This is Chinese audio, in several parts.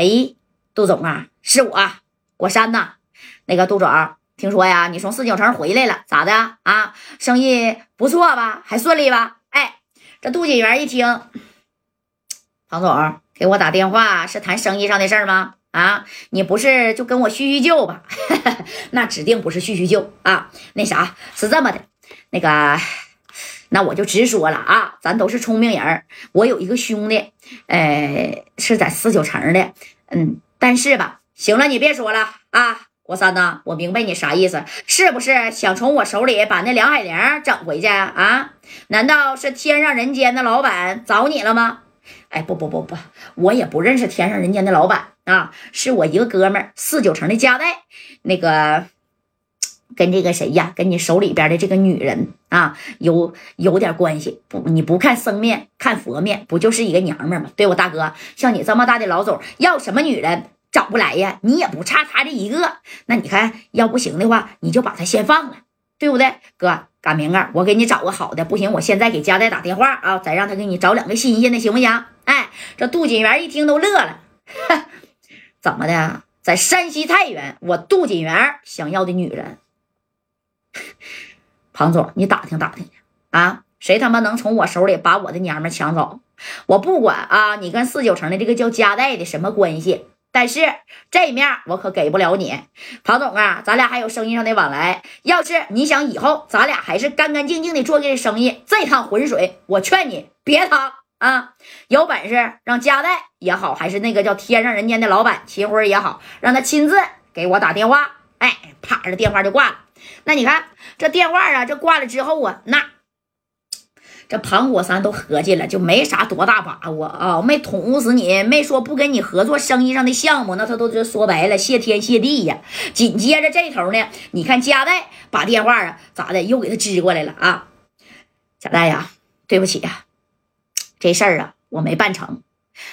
哎，杜总啊，是我，果山呐。那个杜总，听说呀，你从四九城回来了，咋的啊？生意不错吧？还顺利吧？哎，这杜锦元一听，庞总给我打电话是谈生意上的事儿吗？啊，你不是就跟我叙叙旧吧？那指定不是叙叙旧啊。那啥是这么的，那个，那我就直说了啊，咱都是聪明人我有一个兄弟，呃，是在四九城的，嗯，但是吧，行了，你别说了啊，国三呐，我明白你啥意思，是不是想从我手里把那梁海玲整回去啊？难道是天上人间的老板找你了吗？哎，不不不不，我也不认识天上人间的老板啊，是我一个哥们儿，四九城的家代，那个跟这个谁呀，跟你手里边的这个女人啊，有有点关系。不，你不看生面，看佛面，不就是一个娘们吗？对我大哥，像你这么大的老总，要什么女人找不来呀？你也不差他这一个。那你看，要不行的话，你就把他先放了，对不对，哥？赶明儿我给你找个好的，不行，我现在给佳代打电话啊，再让他给你找两个新鲜的，行不行？哎，这杜锦元一听都乐了，怎么的？在山西太原，我杜锦元想要的女人，庞总，你打听打听去啊，谁他妈能从我手里把我的娘们抢走？我不管啊，你跟四九城的这个叫佳代的什么关系？但是这面我可给不了你，庞总啊，咱俩还有生意上的往来。要是你想以后咱俩还是干干净净的做这生意，这趟浑水，我劝你别趟啊！有本事让加代也好，还是那个叫天上人间的老板秦辉也好，让他亲自给我打电话。哎，啪，这电话就挂了。那你看这电话啊，这挂了之后啊，那。这庞果山都合计了，就没啥多大把握啊，没捅死你，没说不跟你合作生意上的项目，那他都这说白了，谢天谢地呀。紧接着这头呢，你看加代把电话啊咋的又给他支过来了啊？贾代呀，对不起呀，这事儿啊我没办成，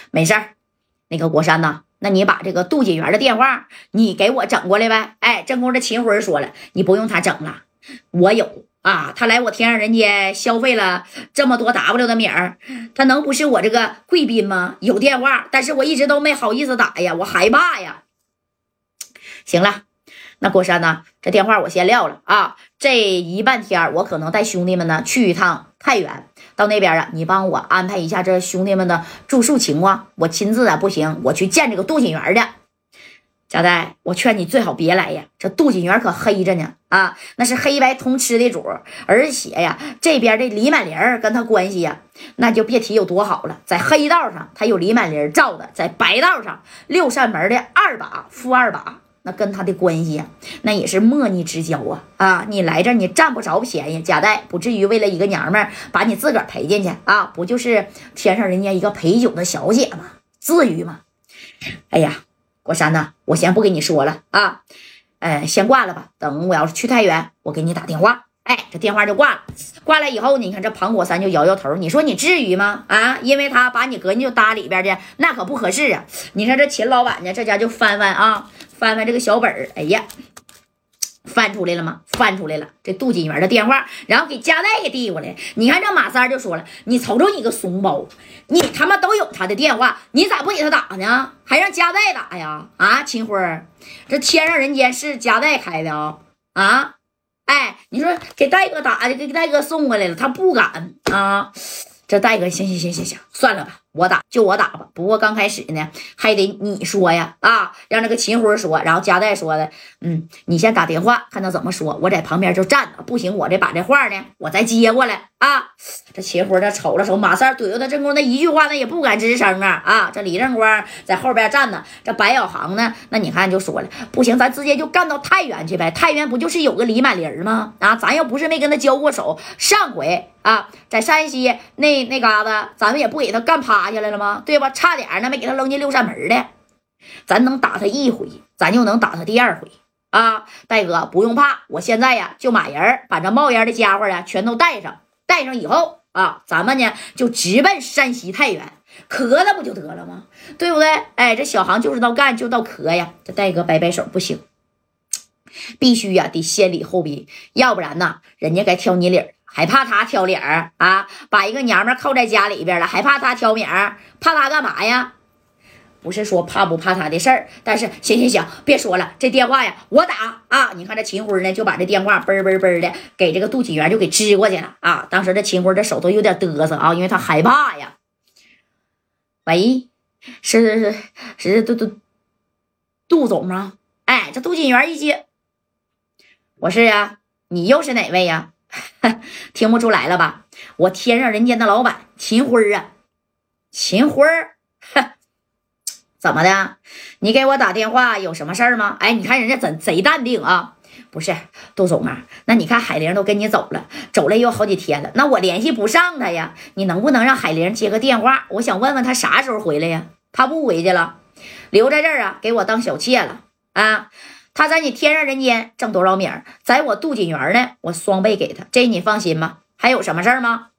没事儿。那个国山呐，那你把这个杜锦元的电话你给我整过来呗。哎，正宫这秦辉说了，你不用他整了，我有。啊，他来我天上人间消费了这么多 W 的米儿，他能不是我这个贵宾吗？有电话，但是我一直都没好意思打呀，我害怕呀。行了，那郭山呢？这电话我先撂了啊。这一半天我可能带兄弟们呢去一趟太原，到那边啊，你帮我安排一下这兄弟们的住宿情况。我亲自啊不行，我去见这个杜锦元的。贾代，我劝你最好别来呀！这杜锦元可黑着呢啊，那是黑白通吃的主，而且呀，这边的李满玲跟他关系呀，那就别提有多好了。在黑道上，他有李满玲罩的；在白道上，六扇门的二把副二把，那跟他的关系呀，那也是莫逆之交啊！啊，你来这你占不着便宜，贾代不至于为了一个娘们把你自个儿赔进去啊？不就是天上人家一个陪酒的小姐吗？至于吗？哎呀！国山呐，我先不跟你说了啊，呃，先挂了吧。等我要是去太原，我给你打电话。哎，这电话就挂了。挂了以后，你看这庞果山就摇摇头，你说你至于吗？啊，因为他把你搁进就搭里边去，那可不合适啊。你看这秦老板呢，这家就翻翻啊，翻翻这个小本儿，哎呀。翻出来了吗？翻出来了，这杜锦元的电话，然后给加代给递过来。你看这马三就说了：“你瞅瞅你个怂包，你他妈都有他的电话，你咋不给他打呢？还让加代打呀？啊，秦辉，这天上人间是加代开的啊？啊，你说给戴哥打的，给戴哥送过来了，他不敢啊。这戴哥，行行行行行，算了吧。”我打就我打吧，不过刚开始呢，还得你说呀，啊，让那个秦辉说，然后加代说的，嗯，你先打电话看他怎么说，我在旁边就站着，不行，我得把这话呢，我再接过来啊。这秦辉这瞅了瞅马三怼着他正光那一句话，那也不敢吱声啊啊。这李正光在后边站着，这白小航呢，那你看就说了，不行，咱直接就干到太原去呗，太原不就是有个李满林吗？啊，咱要不是没跟他交过手，上回啊，在山西那那嘎达，咱们也不给他干趴。下来了吗？对吧？差点呢，没给他扔进六扇门的。咱能打他一回，咱就能打他第二回啊！戴哥不用怕，我现在呀就马人把这冒烟的家伙呀全都带上，带上以后啊，咱们呢就直奔山西太原，磕了不就得了吗？对不对？哎，这小航就知道干，就到磕呀。这戴哥摆摆手，不行，必须呀得先礼后兵，要不然呢，人家该挑你理儿。还怕他挑理儿啊？把一个娘们扣在家里边了，还怕他挑名儿？怕他干嘛呀？不是说怕不怕他的事儿，但是行行行，别说了，这电话呀，我打啊！你看这秦辉呢，就把这电话嘣嘣嘣的给这个杜锦元就给支过去了啊！当时这秦辉这手都有点嘚瑟啊，因为他害怕呀。喂，是是是是杜杜杜总吗？哎，这杜锦元一接，我是呀，你又是哪位呀？听不出来了吧？我天上人间的老板秦辉啊，秦辉儿。怎么的？你给我打电话有什么事儿吗？哎，你看人家怎贼淡定啊！不是杜总啊，那你看海玲都跟你走了，走了有好几天了，那我联系不上他呀。你能不能让海玲接个电话？我想问问他啥时候回来呀？他不回去了，留在这儿啊，给我当小妾了啊！他在你天上人间挣多少米儿，在我杜锦园呢，我双倍给他，这你放心吧。还有什么事儿吗？